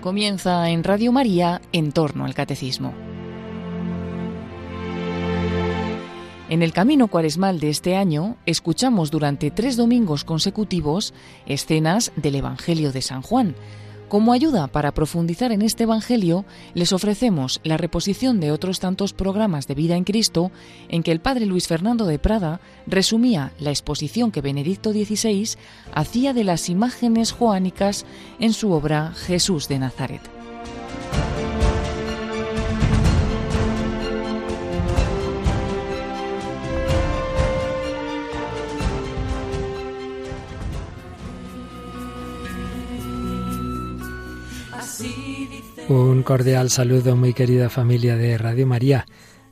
Comienza en Radio María en torno al catecismo. En el camino cuaresmal de este año escuchamos durante tres domingos consecutivos escenas del Evangelio de San Juan. Como ayuda para profundizar en este Evangelio, les ofrecemos la reposición de otros tantos programas de vida en Cristo en que el padre Luis Fernando de Prada resumía la exposición que Benedicto XVI hacía de las imágenes joánicas en su obra Jesús de Nazaret. Un cordial saludo, muy querida familia de Radio María.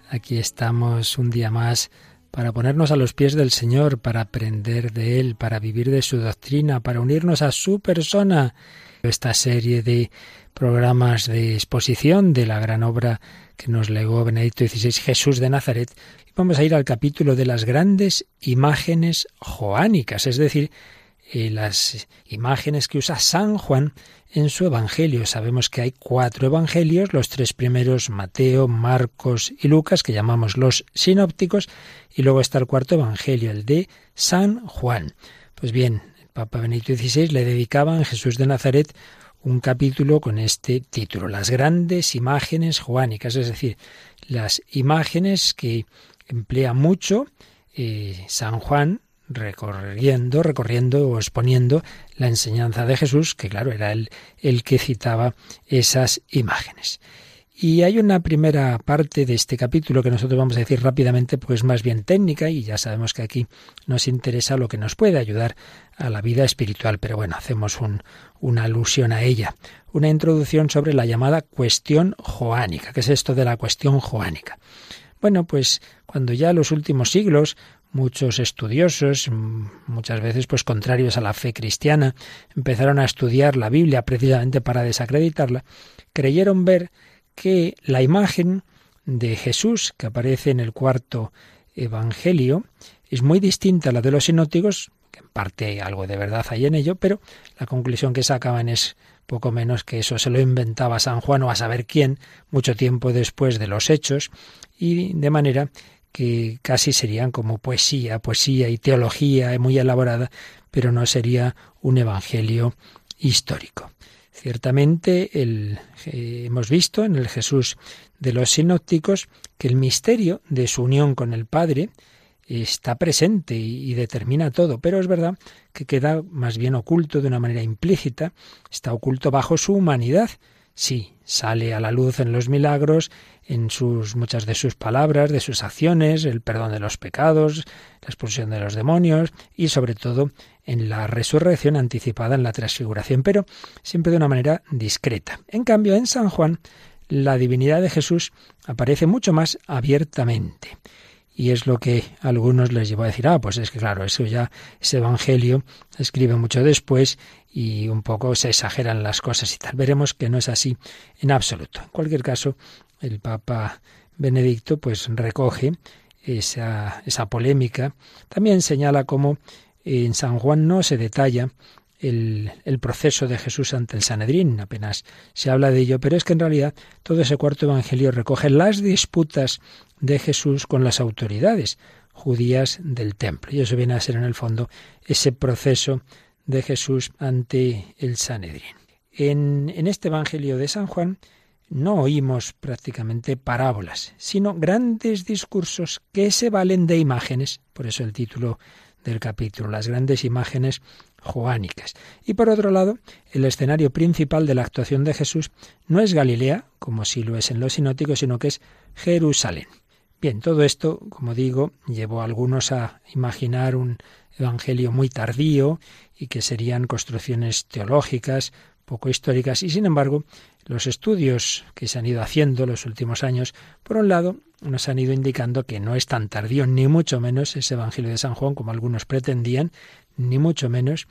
Aquí estamos un día más para ponernos a los pies del Señor, para aprender de Él, para vivir de su doctrina, para unirnos a su persona. Esta serie de programas de exposición de la gran obra que nos legó Benedicto XVI, Jesús de Nazaret, y vamos a ir al capítulo de las grandes imágenes joánicas, es decir, eh, las imágenes que usa San Juan en su Evangelio. Sabemos que hay cuatro Evangelios, los tres primeros, Mateo, Marcos y Lucas, que llamamos los sinópticos, y luego está el cuarto Evangelio, el de San Juan. Pues bien, el Papa Benedicto XVI le dedicaba en Jesús de Nazaret un capítulo con este título, las grandes imágenes juánicas, es decir, las imágenes que emplea mucho eh, San Juan recorriendo, recorriendo o exponiendo la enseñanza de Jesús, que claro, era él el que citaba esas imágenes. Y hay una primera parte de este capítulo que nosotros vamos a decir rápidamente, pues más bien técnica, y ya sabemos que aquí nos interesa lo que nos puede ayudar a la vida espiritual, pero bueno, hacemos una alusión a ella. Una introducción sobre la llamada cuestión joánica. ¿Qué es esto de la cuestión joánica? Bueno, pues cuando ya los últimos siglos muchos estudiosos, muchas veces pues contrarios a la fe cristiana, empezaron a estudiar la Biblia precisamente para desacreditarla, creyeron ver que la imagen de Jesús que aparece en el cuarto evangelio es muy distinta a la de los sinóticos, que en parte algo de verdad hay en ello, pero la conclusión que sacaban es poco menos que eso se lo inventaba San Juan o a saber quién mucho tiempo después de los hechos y de manera que casi serían como poesía, poesía y teología muy elaborada, pero no sería un evangelio histórico. Ciertamente eh, hemos visto en el Jesús de los sinópticos que el misterio de su unión con el Padre está presente y, y, determina todo, pero es verdad que queda más bien oculto de una manera implícita, está oculto bajo su humanidad. Sí, sale a la luz en los milagros, en sus muchas de sus palabras, de sus acciones, el perdón de los pecados, la expulsión de los demonios y sobre todo en la resurrección anticipada en la transfiguración, pero siempre de una manera discreta. En cambio, en San Juan la divinidad de Jesús aparece mucho más abiertamente. Y es lo que a algunos les llevó a decir, ah, pues es que claro, eso ya, ese evangelio escribe mucho después y un poco se exageran las cosas y tal. Veremos que no es así en absoluto. En cualquier caso, el Papa Benedicto pues recoge esa, esa polémica. También señala cómo en San Juan no se detalla el, el, proceso de Jesús ante el Sanedrín, apenas se habla de ello, pero es que en realidad todo ese cuarto evangelio recoge las disputas de Jesús con las autoridades judías del templo. Y eso viene a ser en el fondo ese proceso de Jesús ante el Sanedrín. En, en este evangelio de San Juan no oímos prácticamente parábolas, sino grandes discursos que se valen de imágenes, por eso el título del capítulo, las grandes imágenes joánicas. Y por otro lado, el escenario principal de la actuación de Jesús no es Galilea, como sí lo es en los sinóticos, sino que es Jerusalén. Bien, todo esto, como digo, llevó a algunos a imaginar un evangelio muy tardío y que serían construcciones teológicas, poco históricas, y sin embargo, los estudios que se han ido haciendo los últimos años, por un lado, nos han ido indicando que no es tan tardío, ni mucho menos ese Evangelio de San Juan como algunos pretendían, ni mucho menos,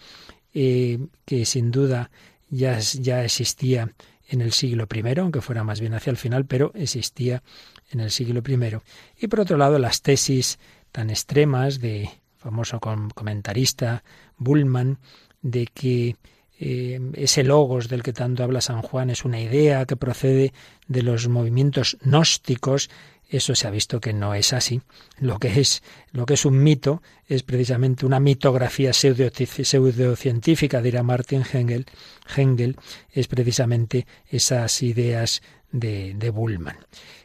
eh, que sin duda ya, ya existía en el siglo I, aunque fuera más bien hacia el final, pero existía en el siglo I. Y por otro lado, las tesis tan extremas de famoso comentarista Bullman, de que eh, ese logos del que tanto habla San Juan es una idea que procede de los movimientos gnósticos, eso se ha visto que no es así. Lo que es, lo que es un mito es precisamente una mitografía pseudocientífica, dirá Martin Hengel. Hengel es precisamente esas ideas de, de Bullman.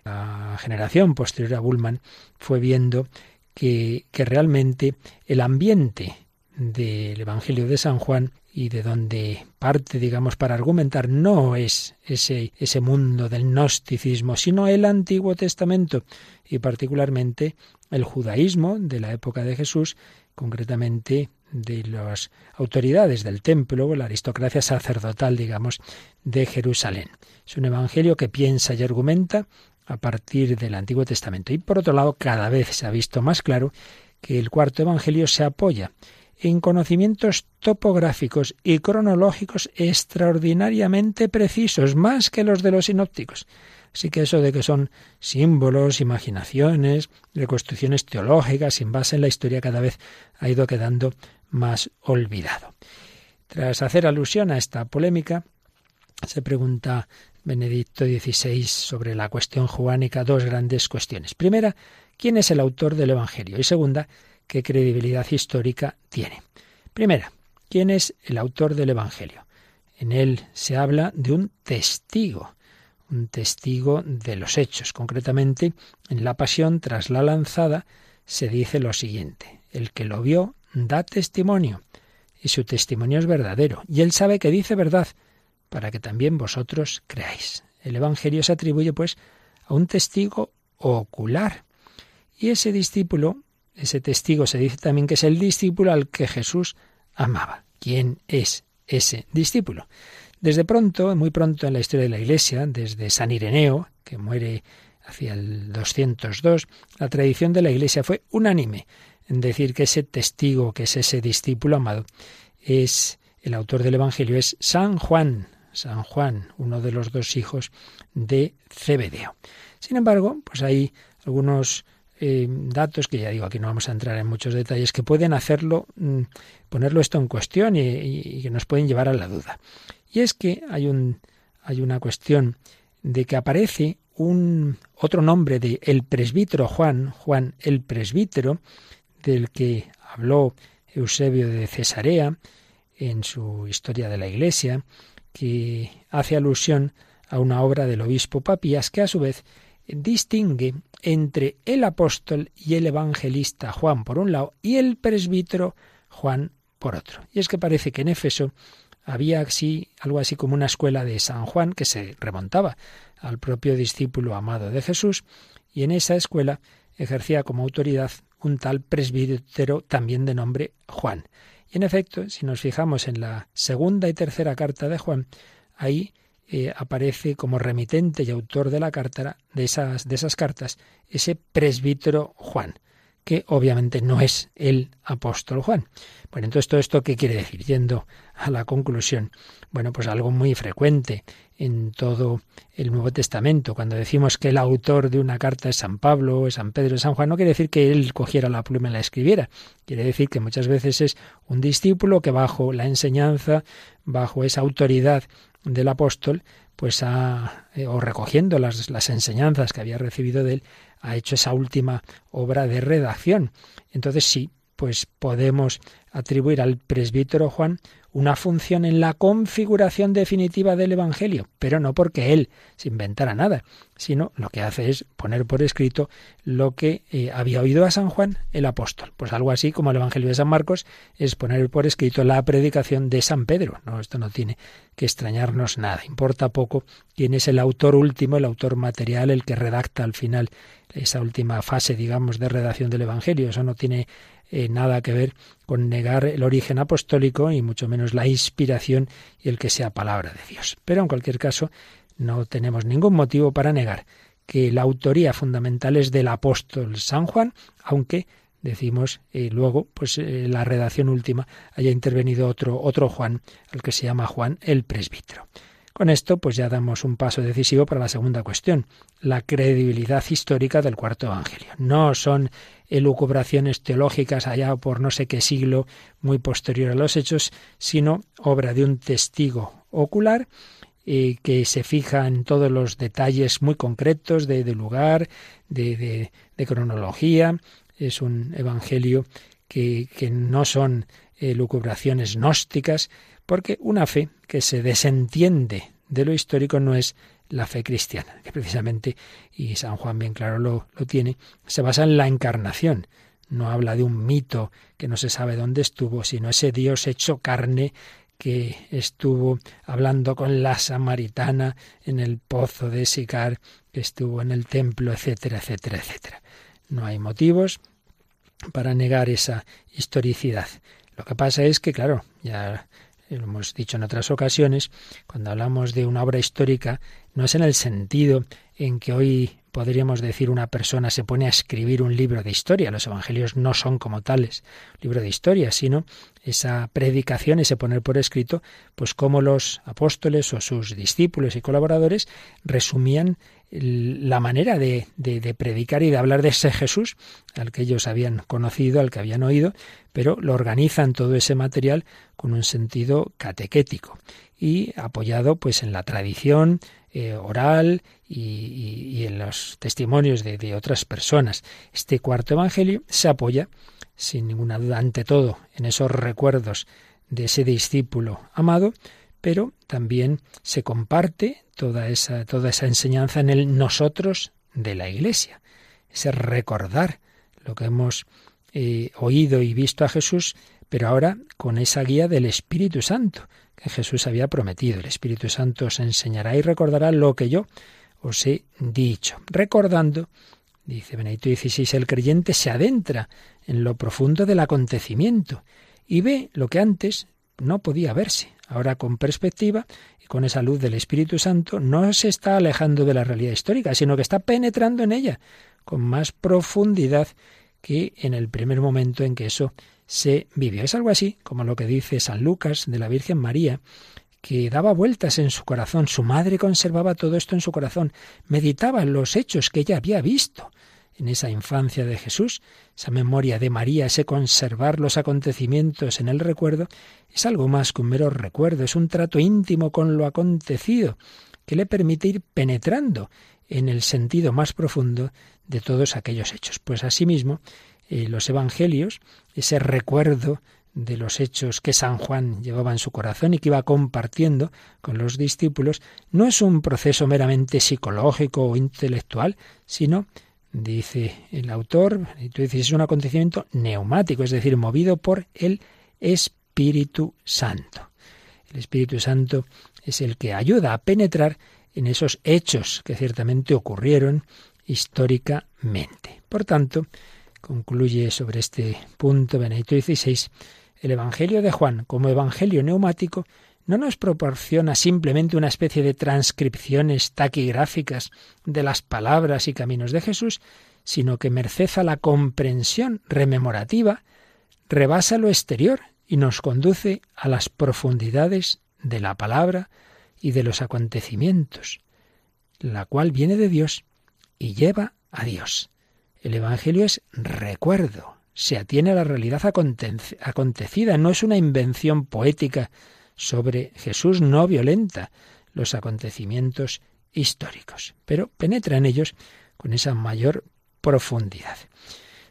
La generación posterior a Bullman fue viendo que, que realmente el ambiente del Evangelio de San Juan y de donde parte, digamos, para argumentar no es ese, ese mundo del gnosticismo, sino el Antiguo Testamento y particularmente el judaísmo de la época de Jesús, concretamente de las autoridades del templo, la aristocracia sacerdotal, digamos, de Jerusalén. Es un evangelio que piensa y argumenta a partir del Antiguo Testamento. Y por otro lado, cada vez se ha visto más claro que el cuarto evangelio se apoya en conocimientos topográficos y cronológicos extraordinariamente precisos, más que los de los sinópticos. Así que eso de que son símbolos, imaginaciones, reconstrucciones teológicas sin base en la historia cada vez ha ido quedando más olvidado. Tras hacer alusión a esta polémica, se pregunta Benedicto XVI sobre la cuestión juánica dos grandes cuestiones. Primera, ¿quién es el autor del Evangelio? Y segunda, qué credibilidad histórica tiene. Primera, ¿quién es el autor del Evangelio? En él se habla de un testigo, un testigo de los hechos. Concretamente, en la pasión tras la lanzada se dice lo siguiente, el que lo vio da testimonio, y su testimonio es verdadero, y él sabe que dice verdad, para que también vosotros creáis. El Evangelio se atribuye, pues, a un testigo ocular, y ese discípulo ese testigo se dice también que es el discípulo al que Jesús amaba. ¿Quién es ese discípulo? Desde pronto, muy pronto en la historia de la Iglesia, desde San Ireneo, que muere hacia el 202, la tradición de la Iglesia fue unánime en decir que ese testigo, que es ese discípulo amado, es el autor del Evangelio, es San Juan, San Juan, uno de los dos hijos de Cebedeo. Sin embargo, pues hay algunos eh, datos que ya digo, aquí no vamos a entrar en muchos detalles, que pueden hacerlo, mm, ponerlo esto en cuestión y, que nos pueden llevar a la duda. Y es que hay, un, hay una cuestión de que aparece un otro nombre de el presbítero Juan, Juan el presbítero, del que habló Eusebio de Cesarea en su historia de la Iglesia, que hace alusión a una obra del obispo Papías, que a su vez distingue entre el apóstol y el evangelista Juan por un lado y el presbítero Juan por otro. Y es que parece que en Éfeso había así, algo así como una escuela de San Juan que se remontaba al propio discípulo amado de Jesús, y en esa escuela ejercía como autoridad un tal presbítero también de nombre Juan. Y en efecto, si nos fijamos en la segunda y tercera carta de Juan, ahí eh, aparece como remitente y autor de la carta de esas, de esas cartas ese presbítero Juan, que obviamente no es el apóstol Juan. Bueno, entonces todo esto qué quiere decir, yendo a la conclusión. Bueno, pues algo muy frecuente en todo el Nuevo Testamento. Cuando decimos que el autor de una carta es San Pablo, es San Pedro, es San Juan, no quiere decir que él cogiera la pluma y la escribiera. Quiere decir que muchas veces es un discípulo que bajo la enseñanza, bajo esa autoridad del apóstol, pues ha, eh, o recogiendo las, las enseñanzas que había recibido de él, ha hecho esa última obra de redacción. Entonces sí, pues podemos atribuir al presbítero Juan una función en la configuración definitiva del Evangelio, pero no porque él se inventara nada, sino lo que hace es poner por escrito lo que eh, había oído a San Juan el apóstol. Pues algo así como el Evangelio de San Marcos es poner por escrito la predicación de San Pedro. No, esto no tiene que extrañarnos nada. Importa poco quién es el autor último, el autor material, el que redacta al final esa última fase, digamos, de redacción del Evangelio. Eso no tiene eh, nada que ver con negar el origen apostólico y mucho menos la inspiración y el que sea palabra de Dios. Pero en cualquier caso, no tenemos ningún motivo para negar que la autoría fundamental es del apóstol San Juan, aunque decimos eh, luego, pues eh, la redacción última haya intervenido otro, otro Juan, el que se llama Juan el presbítero. Con esto, pues ya damos un paso decisivo para la segunda cuestión, la credibilidad histórica del cuarto evangelio. No son elucubraciones teológicas allá por no sé qué siglo muy posterior a los hechos, sino obra de un testigo ocular eh, que se fija en todos los detalles muy concretos de, lugar, de, cronología. Es un evangelio que, que no son elucubraciones gnósticas, porque una fe que se desentiende de lo histórico no es la fe cristiana, que precisamente, y San Juan bien claro lo, tiene, se basa en la encarnación. No habla de un mito que no se sabe dónde estuvo, sino ese Dios hecho carne que estuvo hablando con la samaritana en el pozo de Sicar, que estuvo en el templo, etcétera, etcétera, etcétera. No hay motivos para negar esa historicidad. Lo que pasa es que, claro, ya lo hemos dicho en otras ocasiones, cuando hablamos de una obra histórica, no es en el sentido en que hoy podríamos decir una persona se pone a escribir un libro de historia. Los evangelios no son como tales, libro de historia, sino esa predicación, ese poner por escrito, pues cómo los apóstoles o sus discípulos y colaboradores resumían la manera de, de, predicar y de hablar de ese Jesús al que ellos habían conocido, al que habían oído, pero lo organizan todo ese material con un sentido catequético y apoyado pues en la tradición eh, oral y, en los testimonios de, de otras personas. Este cuarto evangelio se apoya, sin ninguna duda, ante todo, en esos recuerdos de ese discípulo amado, pero también se comparte toda esa, enseñanza en el nosotros de la Iglesia, ese recordar lo que hemos eh, oído y visto a Jesús, pero ahora con esa guía del Espíritu Santo que Jesús había prometido. El Espíritu Santo os enseñará y recordará lo que yo os he dicho. Recordando, dice Benedicto XVI, el creyente se adentra en lo profundo del acontecimiento y ve lo que antes no podía verse. Ahora con perspectiva y con esa luz del Espíritu Santo no se está alejando de la realidad histórica, sino que está penetrando en ella con más profundidad que en el primer momento en que eso se vivió. Es algo así como lo que dice San Lucas de la Virgen María, que daba vueltas en su corazón. Su madre conservaba todo esto en su corazón, meditaba los hechos que ella había visto en esa infancia de Jesús, esa memoria de María, ese conservar los acontecimientos en el recuerdo, es algo más que un mero recuerdo, es un trato íntimo con lo acontecido, que le permite ir penetrando en el sentido más profundo de todos aquellos hechos. Pues asimismo, eh, los evangelios, ese recuerdo de los hechos que San Juan llevaba en su corazón y que iba compartiendo con los discípulos, no es un proceso meramente psicológico o intelectual, sino dice el autor, y tú es un acontecimiento neumático, es decir, movido por el Espíritu Santo. El Espíritu Santo es el que ayuda a penetrar en esos hechos que ciertamente ocurrieron históricamente. Por tanto, concluye sobre este punto Benedicto XVI, el Evangelio de Juan como Evangelio neumático no nos proporciona simplemente una especie de transcripciones taquigráficas de las palabras y caminos de Jesús, sino que merced a la comprensión rememorativa, rebasa lo exterior y nos conduce a las profundidades de la palabra y de los acontecimientos, la cual viene de Dios y lleva a Dios. El Evangelio es recuerdo, se atiene a la realidad acontecida, no es una invención poética sobre Jesús no violenta los acontecimientos históricos, pero penetra en ellos con esa mayor profundidad.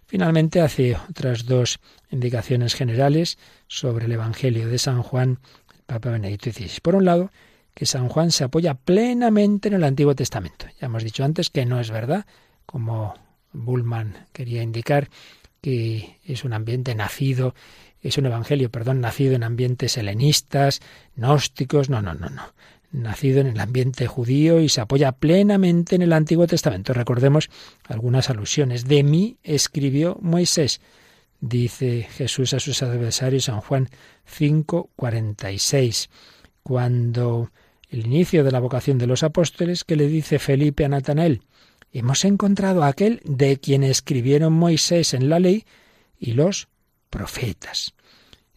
Finalmente hace otras dos indicaciones generales sobre el Evangelio de San Juan, el Papa Benedicto XVI. Por un lado, que San Juan se apoya plenamente en el Antiguo Testamento. Ya hemos dicho antes que no es verdad, como Bullman quería indicar, que es un ambiente nacido es un evangelio, perdón, nacido en ambientes helenistas, gnósticos, no, no, no, no. Nacido en el ambiente judío y se apoya plenamente en el Antiguo Testamento. Recordemos algunas alusiones. De mí escribió Moisés, dice Jesús a sus adversarios San Juan 5:46. Cuando el inicio de la vocación de los apóstoles, que le dice Felipe a Natanael, hemos encontrado a aquel de quien escribieron Moisés en la ley y los profetas.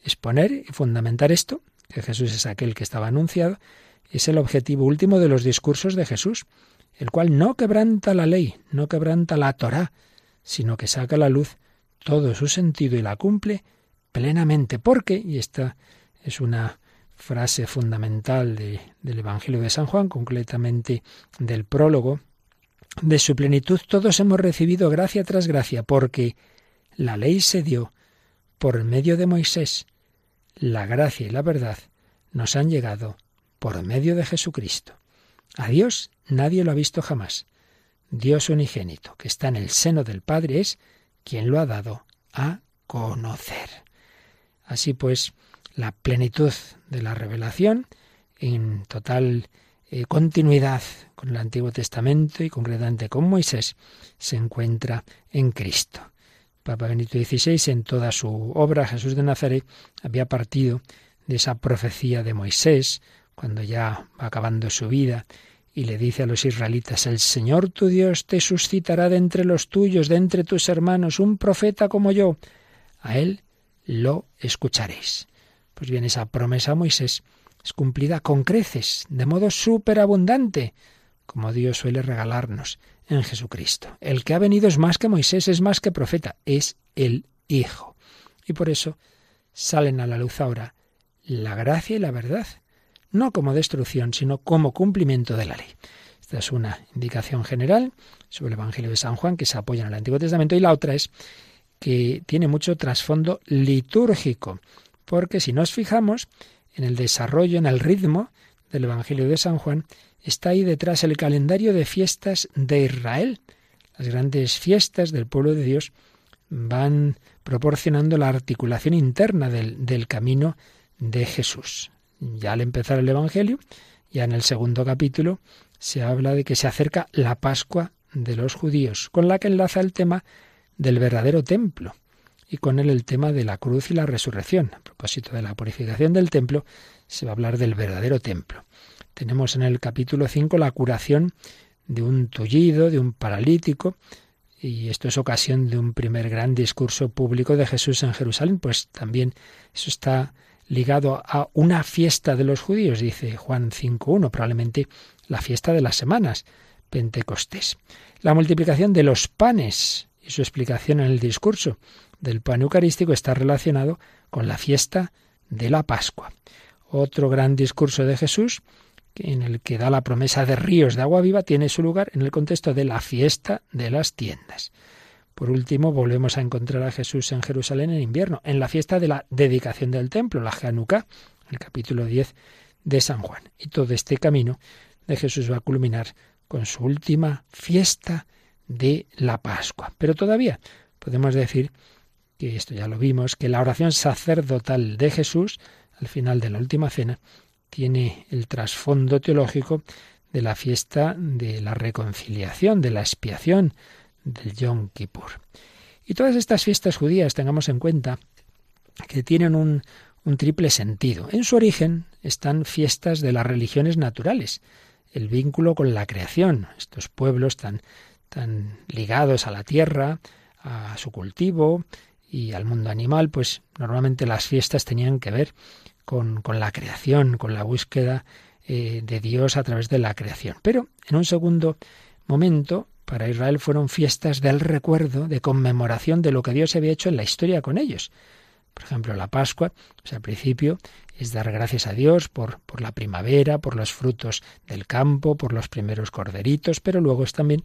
Exponer y fundamentar esto, que Jesús es aquel que estaba anunciado, es el objetivo último de los discursos de Jesús, el cual no quebranta la ley, no quebranta la Torá, sino que saca a la luz todo su sentido y la cumple plenamente, porque, y esta es una frase fundamental del Evangelio de San Juan, concretamente del prólogo, de su plenitud todos hemos recibido gracia tras gracia, porque la ley se dio por medio de Moisés, la gracia y la verdad nos han llegado por medio de Jesucristo. A Dios nadie lo ha visto jamás. Dios unigénito, que está en el seno del Padre, es quien lo ha dado a conocer. Así pues, la plenitud de la revelación en total eh, continuidad con el Antiguo Testamento y concretamente con Moisés se encuentra en Cristo. Papa Benito XVI en toda su obra Jesús de Nazaret había partido de esa profecía de Moisés cuando ya va acabando su vida y le dice a los israelitas, el Señor tu Dios te suscitará de entre los tuyos, de entre tus hermanos, un profeta como yo. A él lo escucharéis. Pues bien, esa promesa a Moisés es cumplida con creces, de modo superabundante, como Dios suele regalarnos en Jesucristo. El que ha venido es más que Moisés, es más que profeta, es el Hijo. Y por eso salen a la luz ahora la gracia y la verdad, no como destrucción, sino como cumplimiento de la ley. Esta es una indicación general sobre el Evangelio de San Juan que se apoya en el Antiguo Testamento y la otra es que tiene mucho trasfondo litúrgico, porque si nos fijamos en el desarrollo, en el ritmo del Evangelio de San Juan, está ahí detrás el calendario de fiestas de Israel. Las grandes fiestas del pueblo de Dios van proporcionando la articulación interna del, del camino de Jesús ya al empezar el Evangelio, ya en el segundo capítulo, se habla de que se acerca la Pascua de los judíos, con la que enlaza el tema del verdadero templo y con él el tema de la cruz y la resurrección. A propósito de la purificación del templo, se va a hablar del verdadero templo. Tenemos en el capítulo 5 la curación de un tullido, de un paralítico, y esto es ocasión de un primer gran discurso público de Jesús en Jerusalén, pues también eso está ligado a una fiesta de los judíos, dice Juan 5.1, probablemente la fiesta de las semanas, Pentecostés. La multiplicación de los panes y su explicación en el discurso del pan eucarístico está relacionado con la fiesta de la Pascua. Otro gran discurso de Jesús, en el que da la promesa de ríos de agua viva, tiene su lugar en el contexto de la fiesta de las tiendas. Por último, volvemos a encontrar a Jesús en Jerusalén en invierno, en la fiesta de la dedicación del templo, la Hanukkah, el capítulo 10 de San Juan. Y todo este camino de Jesús va a culminar con su última fiesta de la Pascua. Pero todavía podemos decir que esto ya lo vimos, que la oración sacerdotal de Jesús al final de la última cena tiene el trasfondo teológico de la fiesta de la reconciliación, de la expiación, del Yom Kippur. Y todas estas fiestas judías, tengamos en cuenta que tienen un, triple sentido. En su origen están fiestas de las religiones naturales, el vínculo con la creación, estos pueblos tan, tan ligados a la tierra, a su cultivo y al mundo animal, pues normalmente las fiestas tenían que ver con, la creación, con la búsqueda eh, de Dios a través de la creación. Pero en un segundo momento para Israel fueron fiestas del recuerdo, de conmemoración de lo que Dios había hecho en la historia con ellos. Por ejemplo, la Pascua, pues al principio es dar gracias a Dios por, la primavera, por los frutos del campo, por los primeros corderitos, pero luego es también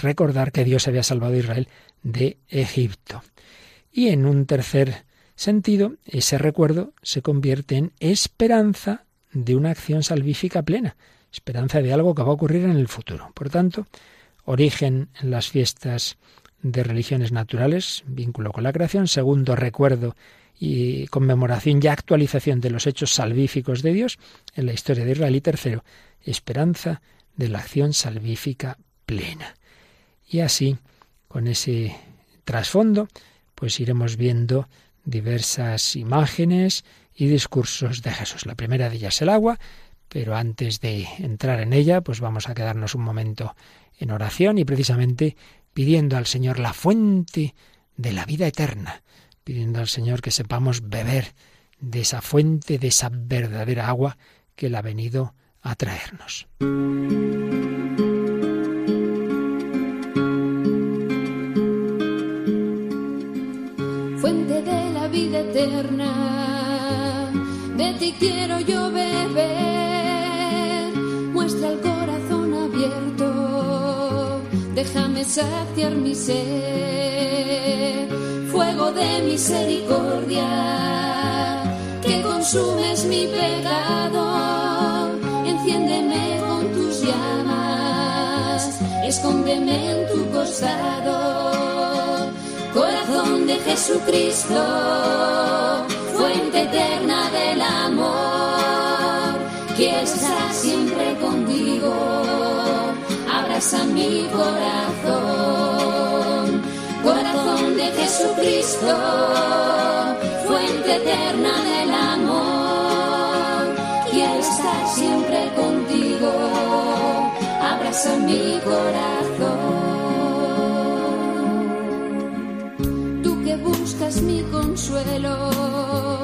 recordar que Dios había salvado a Israel de Egipto. Y en un tercer sentido, ese recuerdo se convierte en esperanza de una acción salvífica plena, esperanza de algo que va a ocurrir en el futuro. Por tanto, origen en las fiestas de religiones naturales, vínculo con la creación, segundo, recuerdo y conmemoración y actualización de los hechos salvíficos de Dios en la historia de Israel y tercero, esperanza de la acción salvífica plena. Y así, con ese trasfondo, pues iremos viendo diversas imágenes y discursos de Jesús. La primera de ellas el agua, pero antes de entrar en ella, pues vamos a quedarnos un momento en oración y precisamente pidiendo al Señor la fuente de la vida eterna, pidiendo al Señor que sepamos beber de esa fuente, de esa verdadera agua que Él ha venido atraernos. Fuente ti quiero yo beber, muestra el corazón abierto, déjame saciar mi sed, fuego de misericordia, que consumes mi pecado. Escóndeme en tu costado. Corazón de Jesucristo, fuente eterna del amor, quiero estar siempre contigo, abraza mi corazón. Corazón de Jesucristo, fuente eterna del amor, quiero estar siempre contigo abraza mi corazón. Tú que buscas mi consuelo,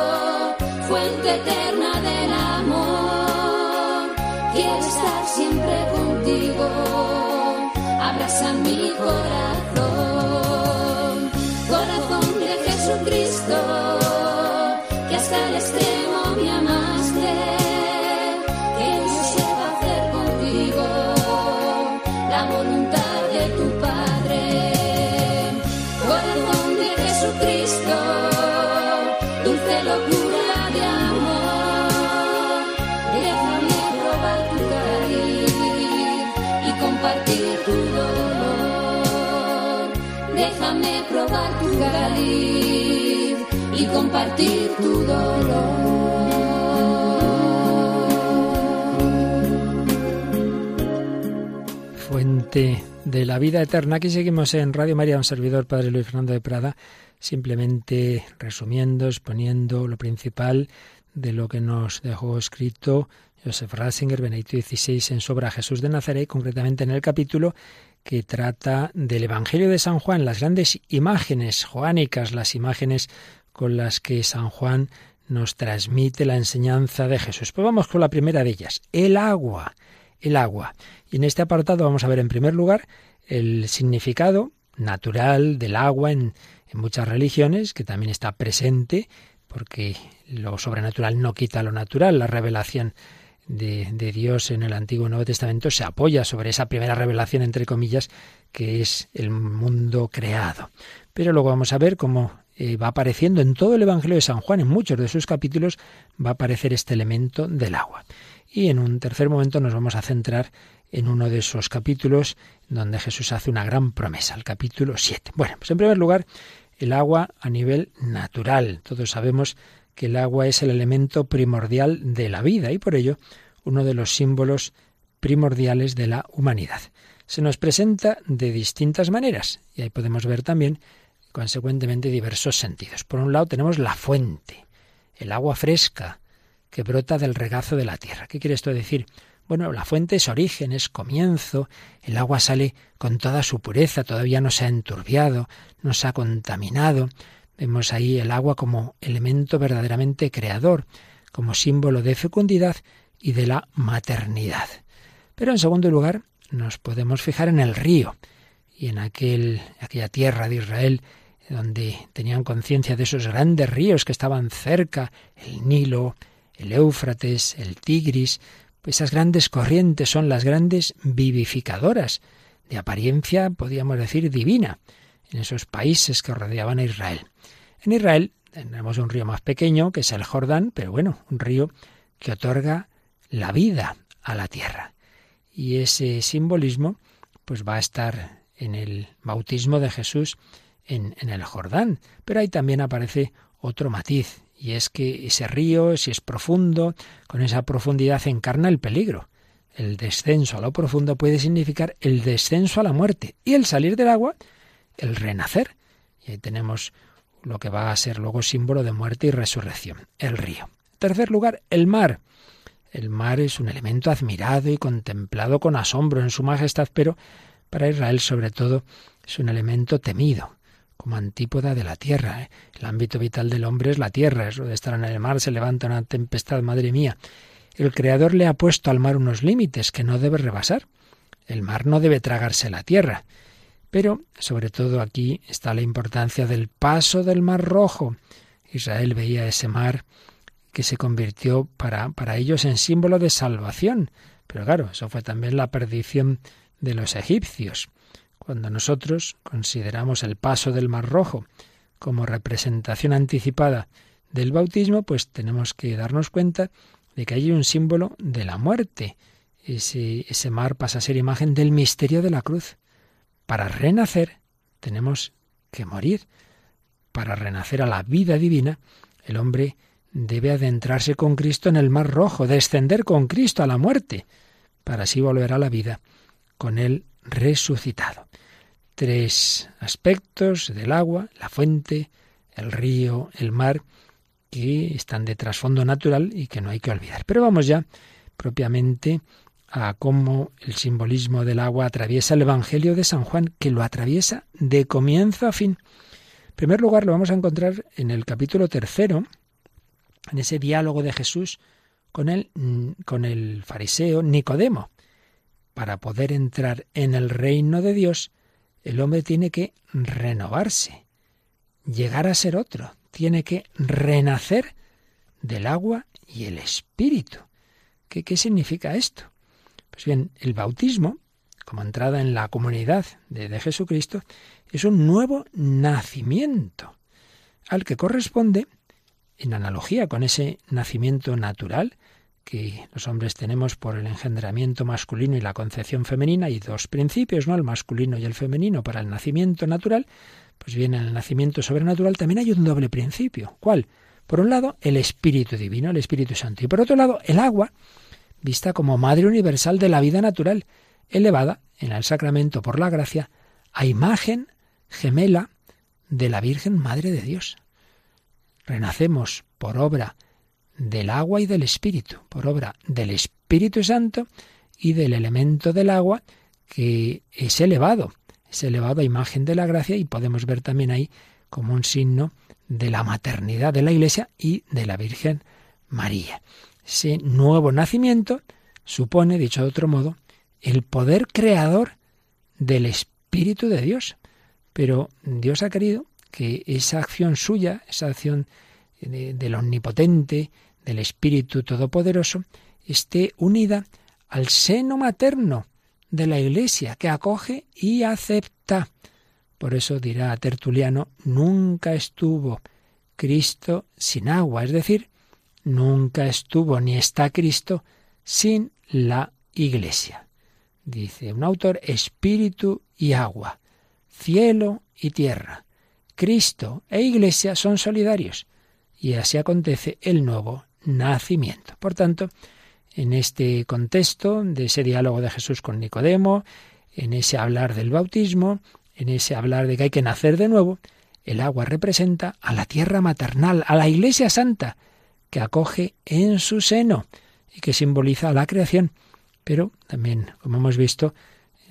fuente eterna del amor, quiero estar siempre contigo, abraza mi corazón. Corazón de Jesucristo, que hasta el extremo me amaste, Probar tu y compartir tu dolor. Fuente de la vida eterna. Aquí seguimos en Radio María, un servidor, Padre Luis Fernando de Prada, simplemente resumiendo, exponiendo lo principal de lo que nos dejó escrito Joseph Ratzinger, Benedicto XVI, en Sobra Jesús de Nazaret, concretamente en el capítulo que trata del Evangelio de San Juan, las grandes imágenes joánicas, las imágenes con las que San Juan nos transmite la enseñanza de Jesús. Pues vamos con la primera de ellas, el agua, el agua. Y en este apartado vamos a ver en primer lugar el significado natural del agua en, en muchas religiones, que también está presente, porque lo sobrenatural no quita lo natural. La revelación de, Dios en el Antiguo y Nuevo Testamento se apoya sobre esa primera revelación, entre comillas, que es el mundo creado. Pero luego vamos a ver cómo eh, va apareciendo en todo el Evangelio de San Juan, en muchos de sus capítulos, va a aparecer este elemento del agua. Y en un tercer momento nos vamos a centrar en uno de esos capítulos donde Jesús hace una gran promesa, el capítulo 7. Bueno, pues en primer lugar, el agua a nivel natural. Todos sabemos que el agua es el elemento primordial de la vida y por ello uno de los símbolos primordiales de la humanidad. Se nos presenta de distintas maneras y ahí podemos ver también, consecuentemente, diversos sentidos. Por un lado tenemos la fuente, el agua fresca que brota del regazo de la tierra. ¿Qué quiere esto decir? Bueno, la fuente es origen, es comienzo, el agua sale con toda su pureza, todavía no se ha enturbiado, no se ha contaminado. Vemos ahí el agua como elemento verdaderamente creador, como símbolo de fecundidad y de la maternidad. Pero en segundo lugar, nos podemos fijar en el río y en aquel, aquella tierra de Israel donde tenían conciencia de esos grandes ríos que estaban cerca, el Nilo, el Éufrates, el Tigris, pues esas grandes corrientes son las grandes vivificadoras, de apariencia, podríamos decir, divina, en esos países que rodeaban a Israel. En Israel tenemos un río más pequeño, que es el Jordán, pero bueno, un río que otorga la vida a la tierra. Y ese simbolismo pues va a estar en el bautismo de Jesús en, en el Jordán. Pero ahí también aparece otro matiz, y es que ese río, si es profundo, con esa profundidad encarna el peligro. el descenso a lo profundo puede significar el descenso a la muerte y el salir del agua, el renacer. Y ahí tenemos lo que va a ser luego símbolo de muerte y resurrección, el río. En tercer lugar, el mar. El mar es un elemento admirado y contemplado con asombro en su majestad, pero para Israel sobre todo es un elemento temido, como antípoda de la tierra. ¿eh? El ámbito vital del hombre es la tierra, eso de estar en el mar se levanta una tempestad, madre mía. El Creador le ha puesto al mar unos límites que no debe rebasar. El mar no debe tragarse la tierra. Pero, sobre todo aquí, está la importancia del paso del Mar Rojo. Israel veía ese mar que se convirtió para, para ellos en símbolo de salvación. Pero claro, eso fue también la perdición de los egipcios. Cuando nosotros consideramos el paso del Mar Rojo como representación anticipada del bautismo, pues tenemos que darnos cuenta de que hay un símbolo de la muerte. Ese, ese mar pasa a ser imagen del misterio de la cruz. Para renacer tenemos que morir. Para renacer a la vida divina, el hombre debe adentrarse con Cristo en el mar rojo, descender con Cristo a la muerte, para así volver a la vida con él resucitado. Tres aspectos del agua, la fuente, el río, el mar, que están de trasfondo natural y que no hay que olvidar. Pero vamos ya propiamente a cómo el simbolismo del agua atraviesa el Evangelio de San Juan, que lo atraviesa de comienzo a fin. En primer lugar, lo vamos a encontrar en el capítulo tercero, en ese diálogo de Jesús con el, con el fariseo Nicodemo. Para poder entrar en el reino de Dios, el hombre tiene que renovarse, llegar a ser otro, tiene que renacer del agua y el espíritu. ¿Qué, qué significa esto? Pues bien, el bautismo, como entrada en la comunidad de, Jesucristo, es un nuevo nacimiento, al que corresponde, en analogía con ese nacimiento natural que los hombres tenemos por el engendramiento masculino y la concepción femenina, y dos principios, ¿no? El masculino y el femenino para el nacimiento natural, pues bien, en el nacimiento sobrenatural también hay un doble principio. ¿Cuál? Por un lado, el Espíritu Divino, el Espíritu Santo, y por otro lado, el agua, vista como Madre Universal de la vida natural, elevada en el sacramento por la gracia a imagen gemela de la Virgen Madre de Dios. Renacemos por obra del agua y del Espíritu, por obra del Espíritu Santo y del elemento del agua que es elevado, es elevado a imagen de la gracia y podemos ver también ahí como un signo de la maternidad de la Iglesia y de la Virgen María. Ese nuevo nacimiento supone, dicho de otro modo, el poder creador del Espíritu de Dios. Pero Dios ha querido que esa acción suya, esa acción del omnipotente, del Espíritu Todopoderoso, esté unida al seno materno de la Iglesia, que acoge y acepta. Por eso dirá Tertuliano, nunca estuvo Cristo sin agua, es decir, nunca estuvo ni está Cristo sin la Iglesia. Dice un autor, espíritu y agua, cielo y tierra. Cristo e Iglesia son solidarios y así acontece el nuevo nacimiento. Por tanto, en este contexto de ese diálogo de Jesús con Nicodemo, en ese hablar del bautismo, en ese hablar de que hay que nacer de nuevo, el agua representa a la tierra maternal, a la Iglesia Santa, que acoge en su seno y que simboliza la creación. Pero también, como hemos visto,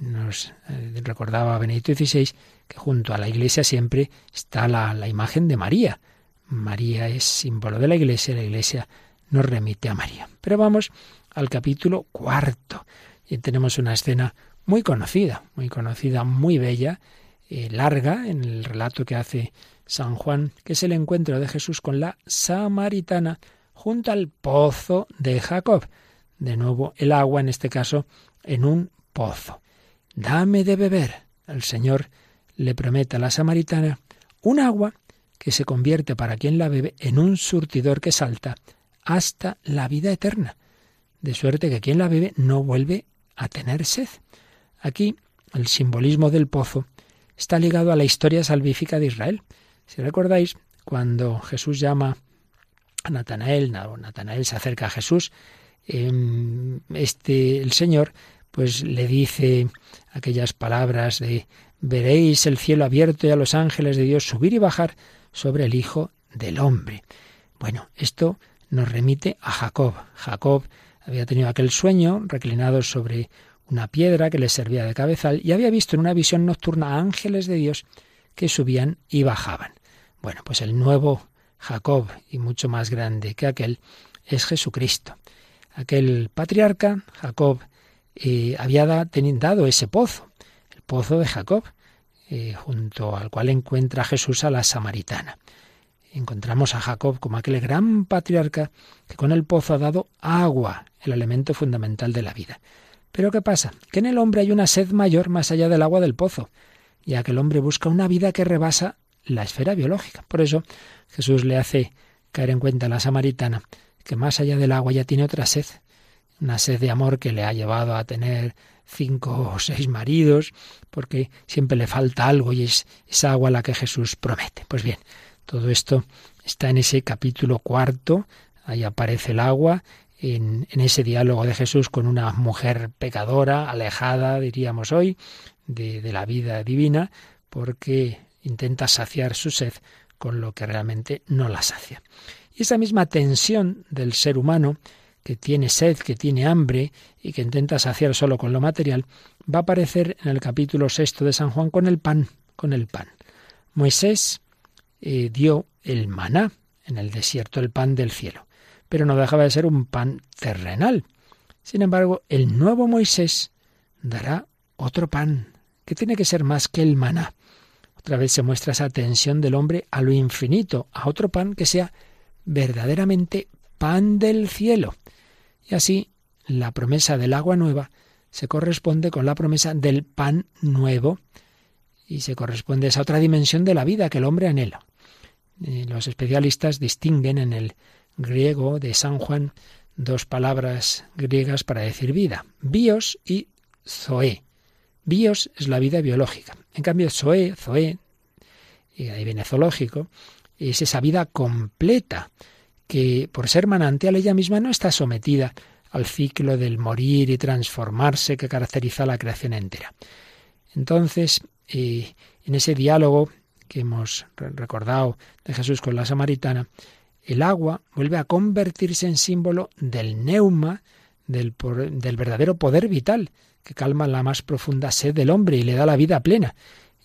nos eh, recordaba Benedicto XVI que junto a la Iglesia siempre está la, la imagen de María. María es símbolo de la Iglesia, la Iglesia nos remite a María. Pero vamos al capítulo cuarto. Y tenemos una escena muy conocida, muy conocida, muy bella, eh, larga en el relato que hace San Juan, que es el encuentro de Jesús con la samaritana junto al pozo de Jacob. De nuevo, el agua, en este caso, en un pozo. Dame de beber. El Señor le promete a la samaritana un agua que se convierte para quien la bebe en un surtidor que salta hasta la vida eterna, de suerte que quien la bebe no vuelve a tener sed. Aquí el simbolismo del pozo está ligado a la historia salvífica de Israel. Si recordáis, cuando Jesús llama a Natanael, Natanael se acerca a Jesús em, este el Señor pues le dice aquellas palabras de veréis el cielo abierto y a los ángeles de Dios subir y bajar sobre el Hijo del Hombre. Bueno, esto nos remite a Jacob. Jacob había tenido aquel sueño reclinado sobre una piedra que le servía de cabezal y había visto en una visión nocturna ángeles de Dios que subían y bajaban. Bueno, pues el nuevo Jacob, y mucho más grande que aquel, es Jesucristo. Aquel patriarca, Jacob, eh, había dado ese pozo, el pozo de Jacob, eh, junto al cual encuentra Jesús a la samaritana. Encontramos a Jacob como aquel gran patriarca que con el pozo ha dado agua, el elemento fundamental de la vida. Pero ¿qué pasa? Que en el hombre hay una sed mayor más allá del agua del pozo, ya que el hombre busca una vida que rebasa la esfera biológica. Por eso Jesús le hace caer en cuenta a la samaritana que más allá del agua ya tiene otra sed, una sed de amor que le ha llevado a tener cinco o seis maridos, porque siempre le falta algo y es esa agua la que Jesús promete. Pues bien, todo esto está en ese capítulo cuarto, ahí aparece el agua, en, ese diálogo de Jesús con una mujer pecadora, alejada, diríamos hoy, de, de la vida divina, porque intenta saciar su sed con lo que realmente no la sacia. Y esa misma tensión del ser humano, que tiene sed, que tiene hambre y que intenta saciar solo con lo material, va a aparecer en el capítulo sexto de San Juan con el pan, con el pan. Moisés eh, dio el maná en el desierto, el pan del cielo pero no dejaba de ser un pan terrenal. Sin embargo, el nuevo Moisés dará otro pan, que tiene que ser más que el maná. Otra vez se muestra esa tensión del hombre a lo infinito, a otro pan que sea verdaderamente pan del cielo. Y así la promesa del agua nueva se corresponde con la promesa del pan nuevo y se corresponde a esa otra dimensión de la vida que el hombre anhela. Eh, los especialistas distinguen en el griego de San Juan dos palabras griegas para decir vida, bios y zoe. Bios es la vida biológica. En cambio, zoe, zoe, y ahí viene zoológico, es esa vida completa, que por ser manantial ella misma no está sometida al ciclo del morir y transformarse que caracteriza la creación entera. Entonces, eh, en ese diálogo que hemos recordado de Jesús con la samaritana, el agua vuelve a convertirse en símbolo del neuma, del, verdadero poder vital, que calma la más profunda sed del hombre y le da la vida plena.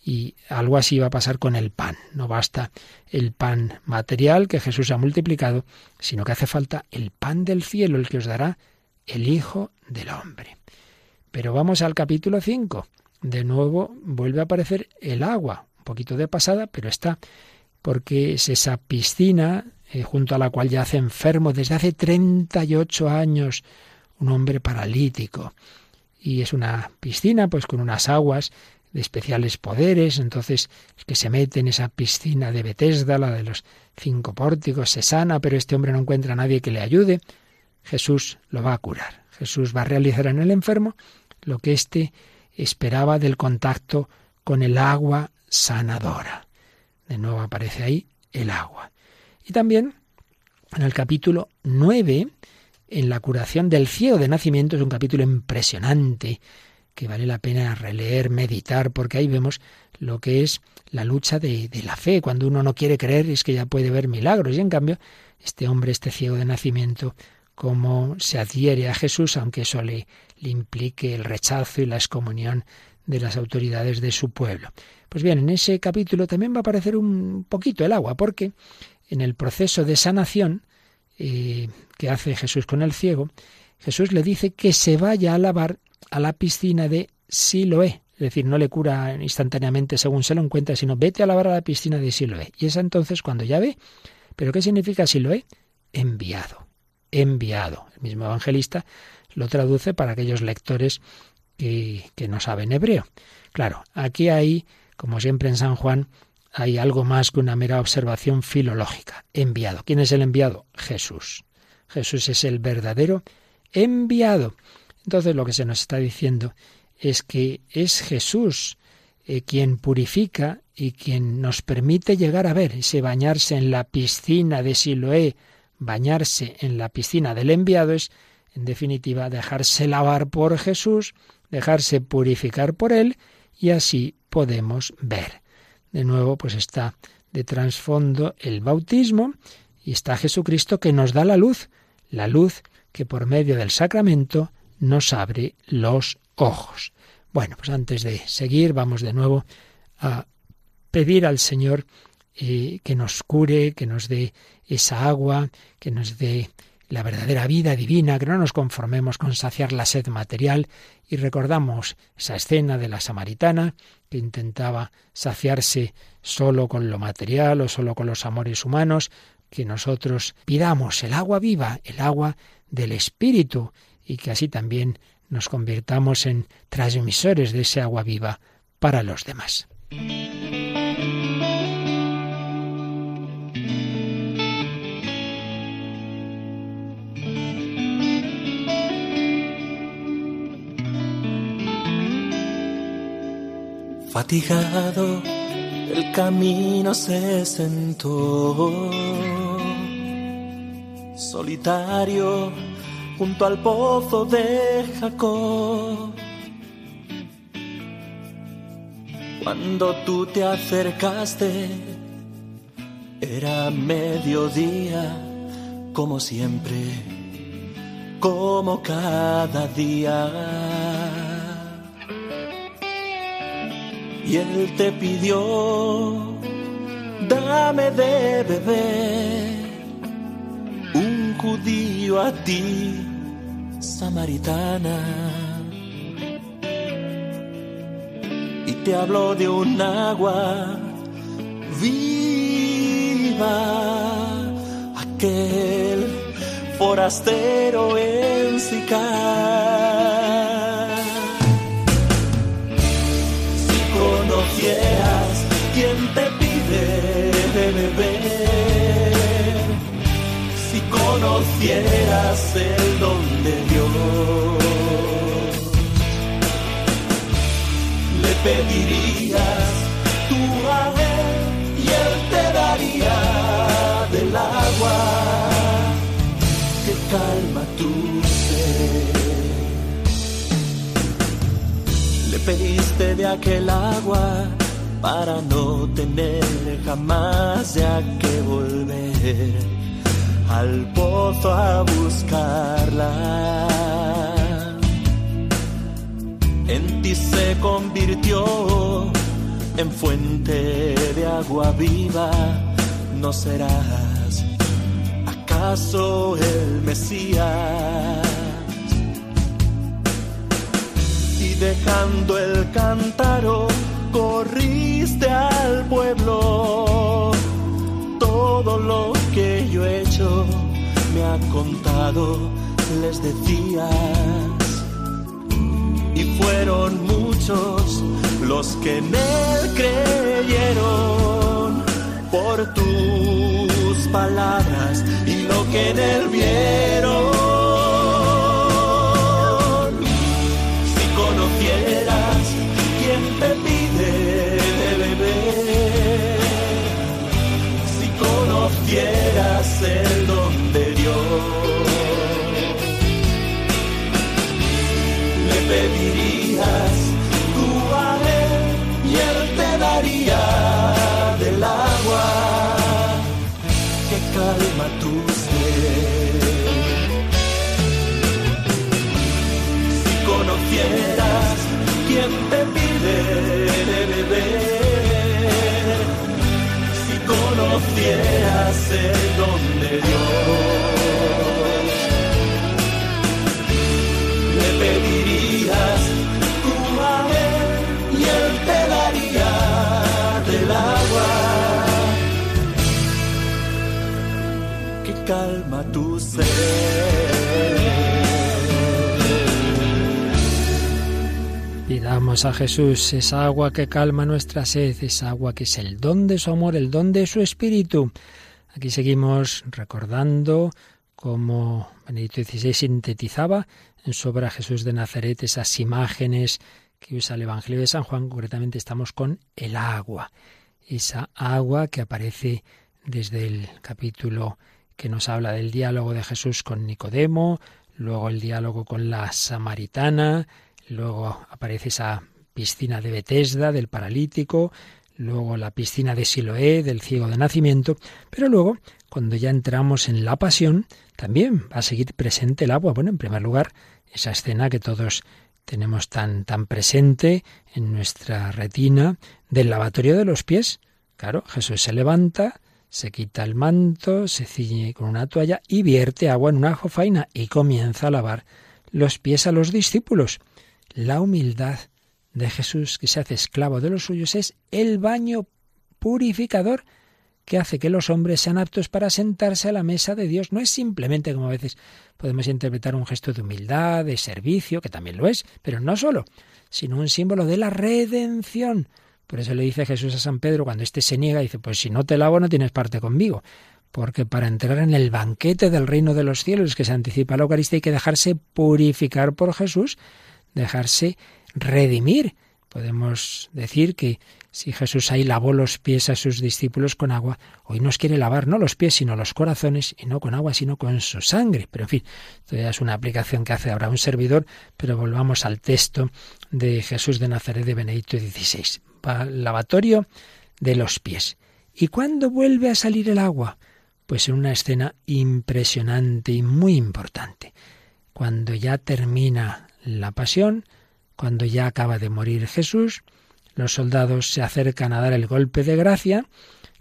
Y algo así va a pasar con el pan. No basta el pan material que Jesús ha multiplicado, sino que hace falta el pan del cielo, el que os dará el Hijo del Hombre. Pero vamos al capítulo 5. De nuevo vuelve a aparecer el agua, un poquito de pasada, pero está, porque es esa piscina eh, junto a la cual yace enfermo desde hace 38 años un hombre paralítico. Y es una piscina, pues con unas aguas de especiales poderes, entonces el que se mete en esa piscina de Betesda, la de los cinco pórticos, se sana, pero este hombre no encuentra a nadie que le ayude. Jesús lo va a curar. Jesús va a realizar en el enfermo lo que éste esperaba del contacto con el agua sanadora. De nuevo aparece ahí el agua. Y también en el capítulo 9, en la curación del ciego de nacimiento, es un capítulo impresionante que vale la pena releer, meditar, porque ahí vemos lo que es la lucha de, la fe. Cuando uno no quiere creer es que ya puede ver milagros. Y en cambio, este hombre, este ciego de nacimiento, cómo se adhiere a Jesús, aunque eso le, le implique el rechazo y la excomunión de las autoridades de su pueblo. Pues bien, en ese capítulo también va a aparecer un poquito el agua, porque en el proceso de sanación eh, que hace Jesús con el ciego, Jesús le dice que se vaya a lavar a la piscina de Siloé. Es decir, no le cura instantáneamente según se lo encuentra, sino vete a lavar a la piscina de Siloé. Y es entonces cuando ya ve. ¿Pero qué significa Siloé? Enviado. Enviado. El mismo evangelista lo traduce para aquellos lectores que, que no saben hebreo. Claro, aquí hay, como siempre en San Juan, hay algo más que una mera observación filológica. Enviado. ¿Quién es el enviado? Jesús. Jesús es el verdadero enviado. Entonces lo que se nos está diciendo es que es Jesús eh, quien purifica y quien nos permite llegar a ver ese bañarse en la piscina de Siloé, bañarse en la piscina del enviado es En definitiva, dejarse lavar por Jesús, dejarse purificar por Él y así podemos ver. De nuevo, pues está de trasfondo el bautismo y está Jesucristo que nos da la luz, la luz que por medio del sacramento nos abre los ojos. Bueno, pues antes de seguir, vamos de nuevo a pedir al Señor eh, que nos cure, que nos dé esa agua, que nos dé la verdadera vida divina, que no nos conformemos con saciar la sed material y recordamos esa escena de la samaritana que intentaba saciarse solo con lo material o solo con los amores humanos, que nosotros pidamos el agua viva, el agua del Espíritu, y que así también nos convirtamos en transmisores de ese agua viva para los demás. Fatigado, el camino se sentó. Solitario, junto al pozo de Jacob. Cuando tú te acercaste, era mediodía, como siempre, como cada día y él te pidió, dame de beber, un judío a ti, samaritana. Y te habló de un agua viva, aquel forastero en Sicar quien te pide beber. Si conocieras el don de Dios, le pedirías tu a y él te daría del agua que calma tu pediste de aquel agua para no tener jamás ya que volver al pozo a buscarla. En ti se convirtió en fuente de agua viva, no serás acaso el Mesías dejando el cántaro, corriste al pueblo. Todo lo que yo he hecho me ha contado, les decías. Y fueron muchos los que en él creyeron por tus palabras y lo que en él vieron. Conocieras el don de Dios, le pedirías tu a y él te daría del agua. Que calma tu el don de Dios, le pedirías tu a y él te daría del agua que calma tu ser. Pidamos a Jesús esa agua que calma nuestra sed, esa agua que es el don de su amor, el don de su espíritu. Aquí seguimos recordando cómo Benedicto XVI sintetizaba en su obra Jesús de Nazaret esas imágenes que usa el Evangelio de San Juan. Concretamente estamos con el agua, esa agua que aparece desde el capítulo que nos habla del diálogo de Jesús con Nicodemo, luego el diálogo con la samaritana, luego aparece esa piscina de Betesda del paralítico, luego la piscina de Siloé del ciego de nacimiento, pero luego, cuando ya entramos en la pasión, también va a seguir presente el agua. Bueno, en primer lugar, esa escena que todos tenemos tan, tan presente en nuestra retina del lavatorio de los pies. Claro, Jesús se levanta, se quita el manto, se ciñe con una toalla y vierte agua en una jofaina y comienza a lavar los pies a los discípulos. La humildad de Jesús, que se hace esclavo de los suyos, es el baño purificador que hace que los hombres sean aptos para sentarse a la mesa de Dios. No es simplemente como a veces podemos interpretar un gesto de humildad, de servicio, que también lo es, pero no solo, sino un símbolo de la redención. Por eso le dice Jesús a San Pedro cuando éste se niega, dice, pues si no te lavo no tienes parte conmigo. Porque para entrar en el banquete del reino de los cielos que se anticipa la Eucaristía hay que dejarse purificar por Jesús, dejarse redimir. Podemos decir que si Jesús ahí lavó los pies a sus discípulos con agua, hoy nos quiere lavar no los pies, sino los corazones, y no con agua, sino con su sangre. Pero en fin, esto ya es una aplicación que hace ahora un servidor, pero volvamos al texto de Jesús de Nazaret de Benedicto XVI. Lavatorio de los pies. ¿Y cuándo vuelve a salir el agua? Pues en una escena impresionante y muy importante. Cuando ya termina la pasión, cuando ya acaba de morir Jesús, los soldados se acercan a dar el golpe de gracia,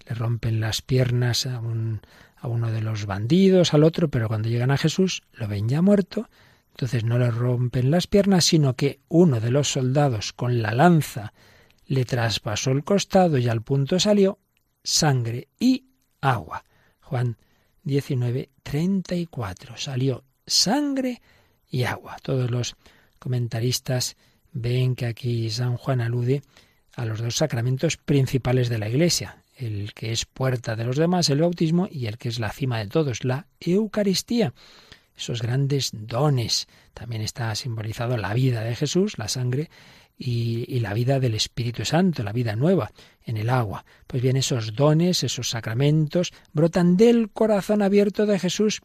le rompen las piernas a, a uno de los bandidos, al otro, pero cuando llegan a Jesús lo ven ya muerto, entonces no le rompen las piernas, sino que uno de los soldados con la lanza le traspasó el costado y al punto salió sangre y agua. Juan 19, 34. Salió sangre y agua. Todos los comentaristas ven que aquí San Juan alude a los dos sacramentos principales de la Iglesia, el que es puerta de los demás, el bautismo, y el que es la cima de todos, la Eucaristía. Esos grandes dones. También está simbolizado la vida de Jesús, la sangre, y, y, la vida del Espíritu Santo, la vida nueva en el agua. Pues bien, esos dones, esos sacramentos, brotan del corazón abierto de Jesús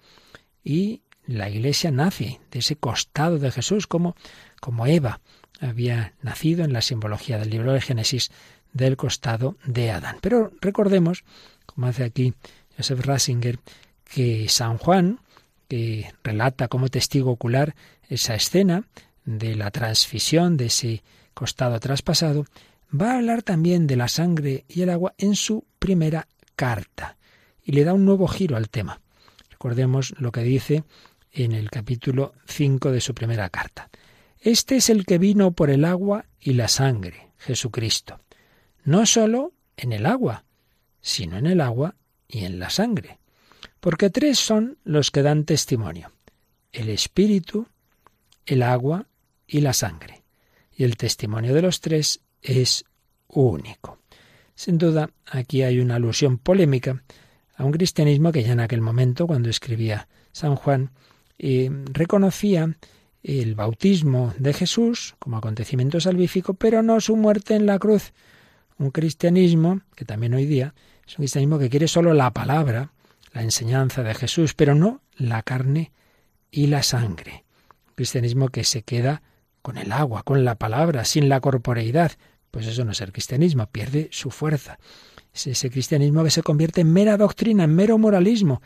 y la Iglesia nace de ese costado de Jesús, como, como Eva había nacido en la simbología del libro de Génesis del costado de Adán. Pero recordemos, como hace aquí Joseph Ratzinger, que San Juan, que relata como testigo ocular esa escena de la transfisión de ese costado traspasado, va a hablar también de la sangre y el agua en su primera carta y le da un nuevo giro al tema. Recordemos lo que dice en el capítulo 5 de su primera carta. Este es el que vino por el agua y la sangre, Jesucristo. No sólo en el agua, sino en el agua y en la sangre. Porque tres son los que dan testimonio. El Espíritu, el agua y la sangre. Y el testimonio de los tres es único. Sin duda, aquí hay una alusión polémica a un cristianismo que ya en aquel momento, cuando escribía San Juan, eh, reconocía el bautismo de Jesús como acontecimiento salvífico, pero no su muerte en la cruz. Un cristianismo, que también hoy día es un cristianismo que quiere solo la palabra, la enseñanza de Jesús, pero no la carne y la sangre. Un cristianismo que se queda con el agua, con la palabra, sin la corporeidad. Pues eso no es el cristianismo, pierde su fuerza. Es ese cristianismo que se convierte en mera doctrina, en mero moralismo,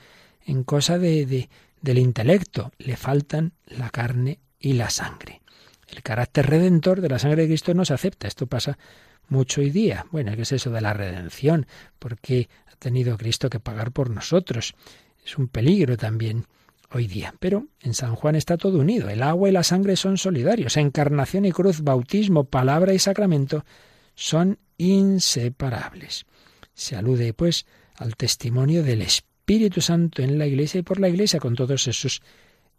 en cosa de, de, del intelecto. Le faltan la carne y la sangre. El carácter redentor de la sangre de Cristo no se acepta. Esto pasa mucho hoy día. Bueno, ¿qué es eso de la redención? ¿Por qué ha tenido Cristo que pagar por nosotros? Es un peligro también hoy día. Pero en San Juan está todo unido. El agua y la sangre son solidarios. Encarnación y cruz, bautismo, palabra y sacramento son inseparables. Se alude, pues, al testimonio del Espíritu Santo en la Iglesia y por la Iglesia con todos esos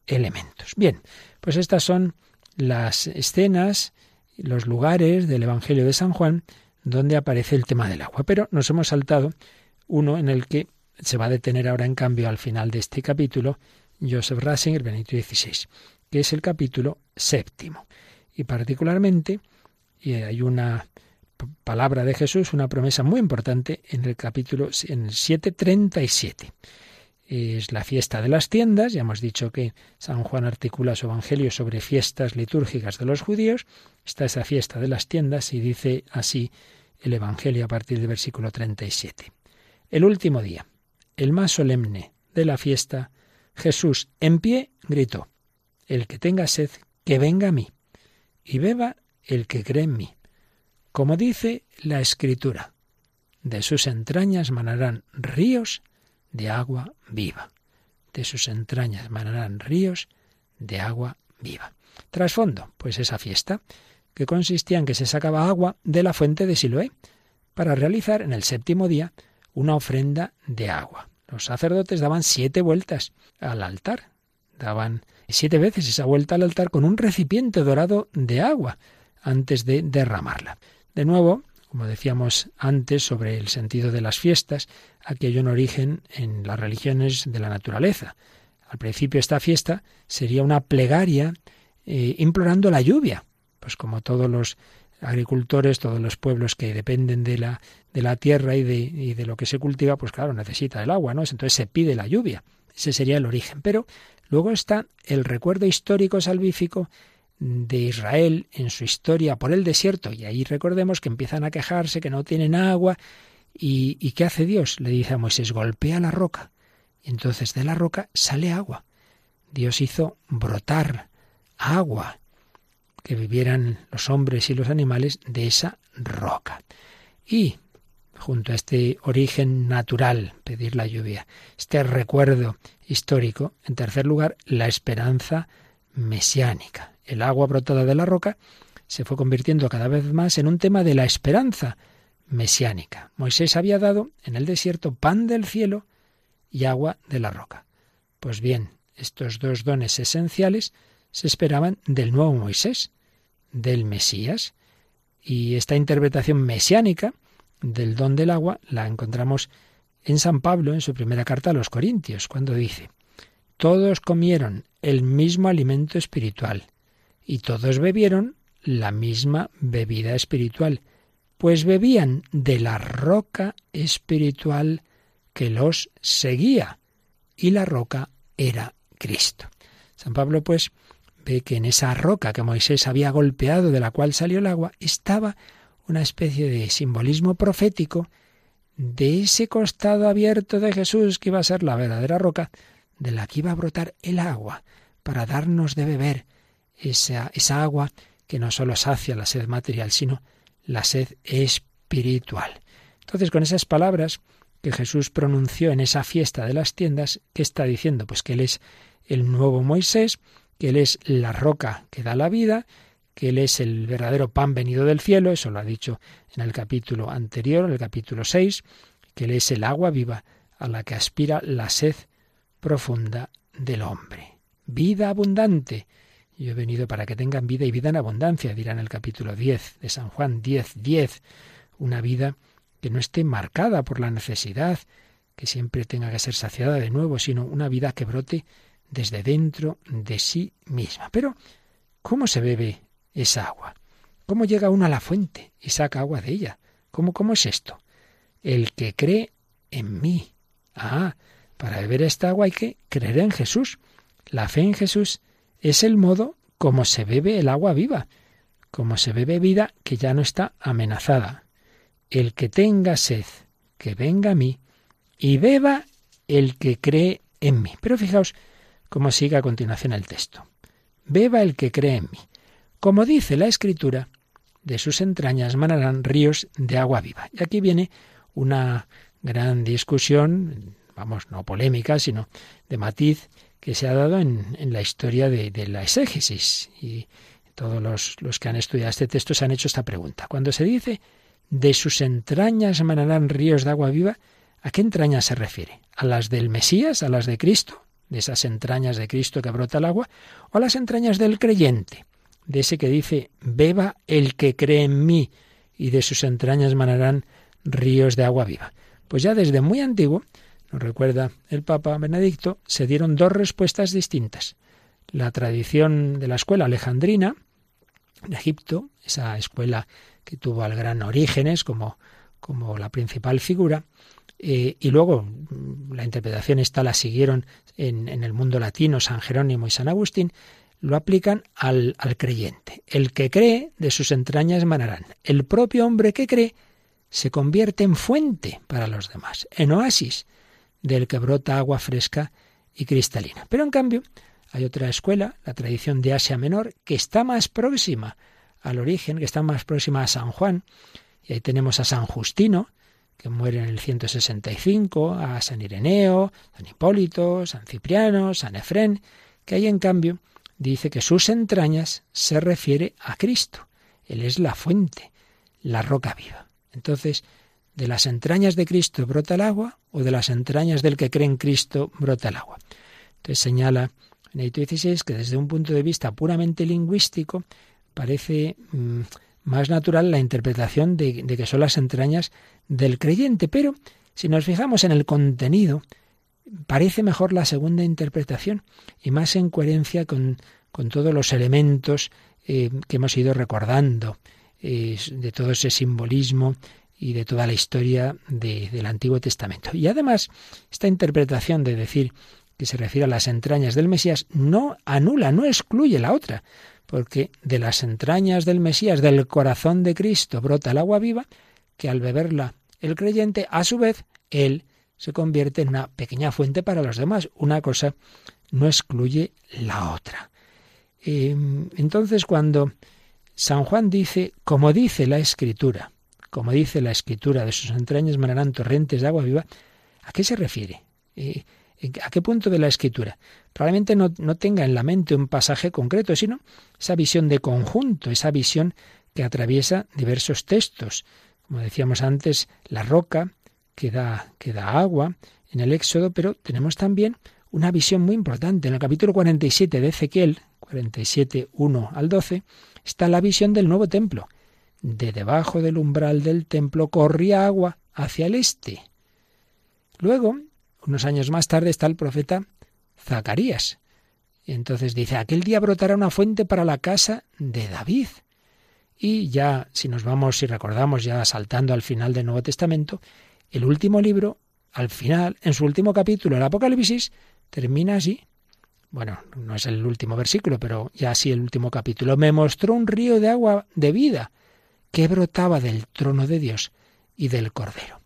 elementos. Bien, pues estas son las escenas, los lugares del Evangelio de San Juan donde aparece el tema del agua. Pero nos hemos saltado uno en el que se va a detener ahora en cambio al final de este capítulo Joseph Ratzinger, Benito XVI, que es el capítulo séptimo. Y particularmente hay una palabra de Jesús, una promesa muy importante en el capítulo en el 737. es la fiesta de las tiendas. Ya hemos dicho que San Juan articula su evangelio sobre fiestas litúrgicas de los judíos. Está esa fiesta de las tiendas y dice así el evangelio a partir del versículo 37. El último día, el más solemne de la fiesta, Jesús en pie gritó, El que tenga sed, que venga a mí, y beba el que cree en mí. Como dice la Escritura, de sus entrañas manarán ríos de agua viva. De sus entrañas manarán ríos de agua viva. Trasfondo, pues esa fiesta, que consistía en que se sacaba agua de la fuente de Siloé para realizar en el séptimo día una ofrenda de agua. Los sacerdotes daban siete vueltas al altar, daban siete veces esa vuelta al altar con un recipiente dorado de agua antes de derramarla. De nuevo, como decíamos antes sobre el sentido de las fiestas, hay un origen en las religiones de la naturaleza. Al principio esta fiesta sería una plegaria eh, implorando la lluvia, pues como todos los agricultores, todos los pueblos que dependen de la, de la tierra y de, y de lo que se cultiva, pues claro, necesita el agua, ¿no? Entonces se pide la lluvia. Ese sería el origen. Pero luego está el recuerdo histórico salvífico de Israel en su historia por el desierto, y ahí recordemos que empiezan a quejarse, que no tienen agua, y, ¿qué hace Dios? Le dice a Moisés, golpea la roca, y entonces de la roca sale agua. Dios hizo brotar agua, que vivieran los hombres y los animales de esa roca. Y junto a este origen natural, pedir la lluvia, este recuerdo histórico, en tercer lugar, la esperanza mesiánica el agua brotada de la roca, se fue convirtiendo cada vez más en un tema de la esperanza mesiánica. Moisés había dado en el desierto pan del cielo y agua de la roca. Pues bien, estos dos dones esenciales se esperaban del nuevo Moisés, del Mesías, y esta interpretación mesiánica del don del agua la encontramos en San Pablo en su primera carta a los Corintios, cuando dice, Todos comieron el mismo alimento espiritual, y todos bebieron la misma bebida espiritual, pues bebían de la roca espiritual que los seguía, y la roca era Cristo. San Pablo, pues, ve que en esa roca que Moisés había golpeado, de la cual salió el agua, estaba una especie de simbolismo profético de ese costado abierto de Jesús que iba a ser la verdadera roca, de la que iba a brotar el agua, para darnos de beber esa, esa agua que no solo sacia la sed material, sino la sed espiritual. Entonces, con esas palabras que Jesús pronunció en esa fiesta de las tiendas, ¿qué está diciendo? Pues que Él es el nuevo Moisés, que Él es la roca que da la vida, que Él es el verdadero pan venido del cielo, eso lo ha dicho en el capítulo anterior, en el capítulo 6, que Él es el agua viva a la que aspira la sed profunda del hombre. Vida abundante, yo he venido para que tengan vida y vida en abundancia, dirá en el capítulo 10 de San Juan 10, 10. Una vida que no esté marcada por la necesidad, que siempre tenga que ser saciada de nuevo, sino una vida que brote desde dentro de sí misma. Pero, ¿cómo se bebe esa agua? ¿Cómo llega uno a la fuente y saca agua de ella? ¿Cómo, cómo es esto? El que cree en mí. Ah, para beber esta agua hay que creer en Jesús. La fe en Jesús es el modo como se bebe el agua viva, como se bebe vida que ya no está amenazada. El que tenga sed, que venga a mí, y beba el que cree en mí. Pero fijaos cómo sigue a continuación el texto. Beba el que cree en mí. Como dice la Escritura, de sus entrañas manarán ríos de agua viva. Y aquí viene una gran discusión, vamos, no polémica, sino de matiz, que se ha dado en, la historia de, la exégesis. Y todos los, que han estudiado este texto se han hecho esta pregunta. Cuando se dice de sus entrañas manarán ríos de agua viva, ¿a qué entrañas se refiere? ¿A las del Mesías, a las de Cristo, de esas entrañas de Cristo que brota el agua, o a las entrañas del creyente, de ese que dice, beba el que cree en mí, y de sus entrañas manarán ríos de agua viva? Pues ya desde muy antiguo recuerda el Papa Benedicto, se dieron dos respuestas distintas. La tradición de la escuela alejandrina de Egipto, esa escuela que tuvo al gran Orígenes como, como la principal figura, Eh, y luego mm, la interpretación esta la siguieron en, en, el mundo latino San Jerónimo y San Agustín, lo aplican al, al creyente. El que cree, de sus entrañas manarán. El propio hombre que cree se convierte en fuente para los demás, en oasis del que brota agua fresca y cristalina. Pero en cambio, hay otra escuela, la tradición de Asia Menor, que está más próxima al origen, que está más próxima a San Juan. Y ahí tenemos a San Justino, que muere en el 165, a San Ireneo, San Hipólito, San Cipriano, San Efrén, que ahí en cambio dice que sus entrañas se refiere a Cristo. Él es la fuente, la roca viva. Entonces, ¿de las entrañas de Cristo brota el agua o de las entrañas del que cree en Cristo brota el agua? Entonces señala Benedicto XVI que desde un punto de vista puramente lingüístico parece mmm, más natural la interpretación de, de que son las entrañas del creyente, pero si nos fijamos en el contenido, parece mejor la segunda interpretación y más en coherencia con, con todos los elementos eh, que hemos ido recordando, eh, de todo ese simbolismo y de toda la historia de, del Antiguo Testamento. Y además, esta interpretación de decir que se refiere a las entrañas del Mesías no anula, no excluye la otra, porque de las entrañas del Mesías, del corazón de Cristo, brota el agua viva, que al beberla el creyente, a su vez, él se convierte en una pequeña fuente para los demás. Una cosa no excluye la otra. Eh, entonces, cuando San Juan dice, como dice la Escritura, como dice la Escritura, de sus entrañas manarán torrentes de agua viva, ¿a qué se refiere? Eh, ¿A qué punto de la Escritura? Probablemente no, no tenga en la mente un pasaje concreto, sino esa visión de conjunto, esa visión que atraviesa diversos textos. Como decíamos antes, la roca que da, que da agua en el Éxodo, pero tenemos también una visión muy importante. En el capítulo 47 de Ezequiel, 47, 1 al 12, está la visión del nuevo templo. De debajo del umbral del templo corría agua hacia el este. Luego, unos años más tarde, está el profeta Zacarías. Y entonces dice, aquel día brotará una fuente para la casa de David. Y ya, si nos vamos y recordamos, ya saltando al final del Nuevo Testamento, el último libro, al final, en su último capítulo, el Apocalipsis, termina así. Bueno, no es el último versículo, pero ya así el último capítulo. Me mostró un río de agua de vida que brotaba del trono de Dios y del Cordero.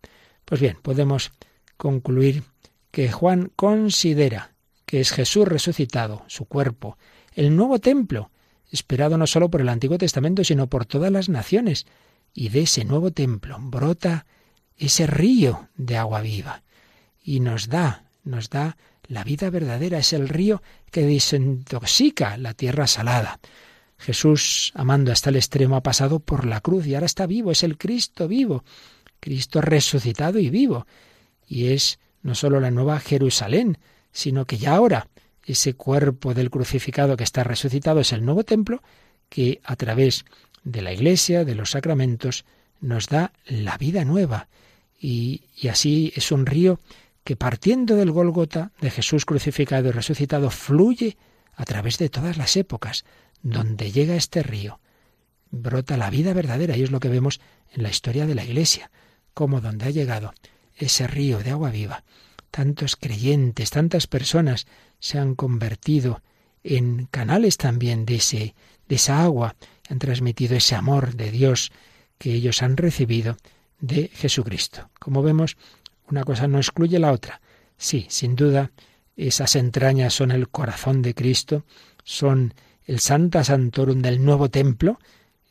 Pues bien, podemos concluir que Juan considera que es Jesús resucitado, su cuerpo, el nuevo templo, esperado no solo por el Antiguo Testamento, sino por todas las naciones. Y de ese nuevo templo brota ese río de agua viva y nos da, nos da la vida verdadera, es el río que desintoxica la tierra salada. Jesús, amando hasta el extremo, ha pasado por la cruz y ahora está vivo, es el Cristo vivo, Cristo resucitado y vivo. Y es no solo la nueva Jerusalén, sino que ya ahora ese cuerpo del crucificado que está resucitado es el nuevo templo que a través de la Iglesia, de los sacramentos, nos da la vida nueva. Y, y así es un río que partiendo del Gólgota, de Jesús crucificado y resucitado, fluye a través de todas las épocas. Donde llega este río, brota la vida verdadera, y es lo que vemos en la historia de la Iglesia, como donde ha llegado ese río de agua viva, tantos creyentes, tantas personas se han convertido en canales también de, ese, de esa agua, han transmitido ese amor de Dios que ellos han recibido de Jesucristo. Como vemos, una cosa no excluye la otra. Sí, sin duda, esas entrañas son el corazón de Cristo, son el Santa Santorum del nuevo templo,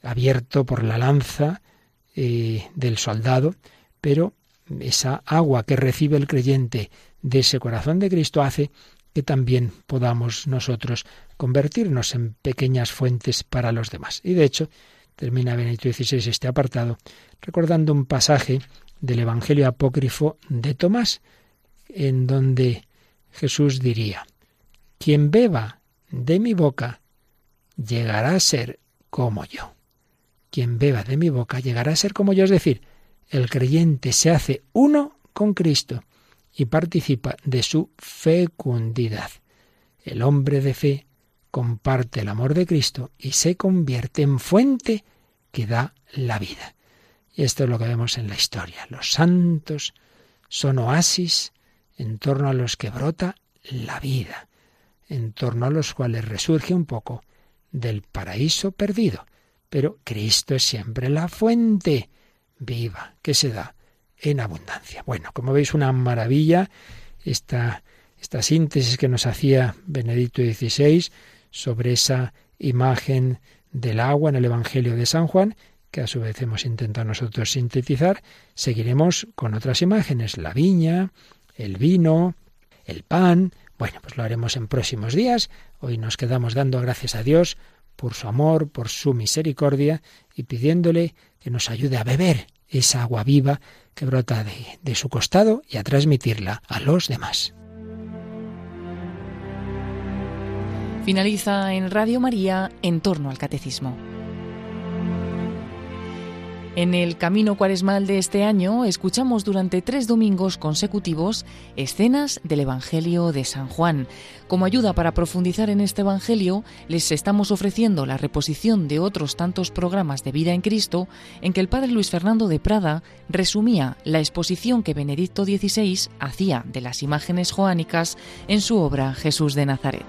abierto por la lanza eh, del soldado, pero esa agua que recibe el creyente de ese corazón de Cristo hace que también podamos nosotros convertirnos en pequeñas fuentes para los demás. Y de hecho, termina Benedicto XVI este apartado recordando un pasaje del Evangelio apócrifo de Tomás, en donde Jesús diría, quien beba de mi boca llegará a ser como yo. Quien beba de mi boca llegará a ser como yo, es decir, el creyente se hace uno con Cristo y participa de su fecundidad. El hombre de fe comparte el amor de Cristo y se convierte en fuente que da la vida. Y esto es lo que vemos en la historia. Los santos Son oasis en torno a los que brota la vida, en torno a los cuales resurge un poco del paraíso perdido. Pero Cristo es siempre la fuente viva que se da en abundancia. Bueno, como veis, una maravilla esta, esta síntesis que nos hacía Benedicto XVI sobre esa imagen del agua en el Evangelio de San Juan, que a su vez hemos intentado nosotros sintetizar. Seguiremos con otras imágenes, la viña, el vino, el pan. Bueno, pues lo haremos en próximos días. Hoy nos quedamos dando gracias a Dios por su amor, por su misericordia y pidiéndole que nos ayude a beber esa agua viva que brota de, de su costado y a transmitirla a los demás. Finaliza en Radio María en torno al catecismo. En el camino cuaresmal de este año escuchamos durante tres domingos consecutivos escenas del Evangelio de San Juan. Como ayuda para profundizar en este Evangelio, les estamos ofreciendo la reposición de otros tantos programas de vida en Cristo en que el Padre Luis Fernando de Prada resumía la exposición que Benedicto XVI hacía de las imágenes joánicas en su obra Jesús de Nazaret.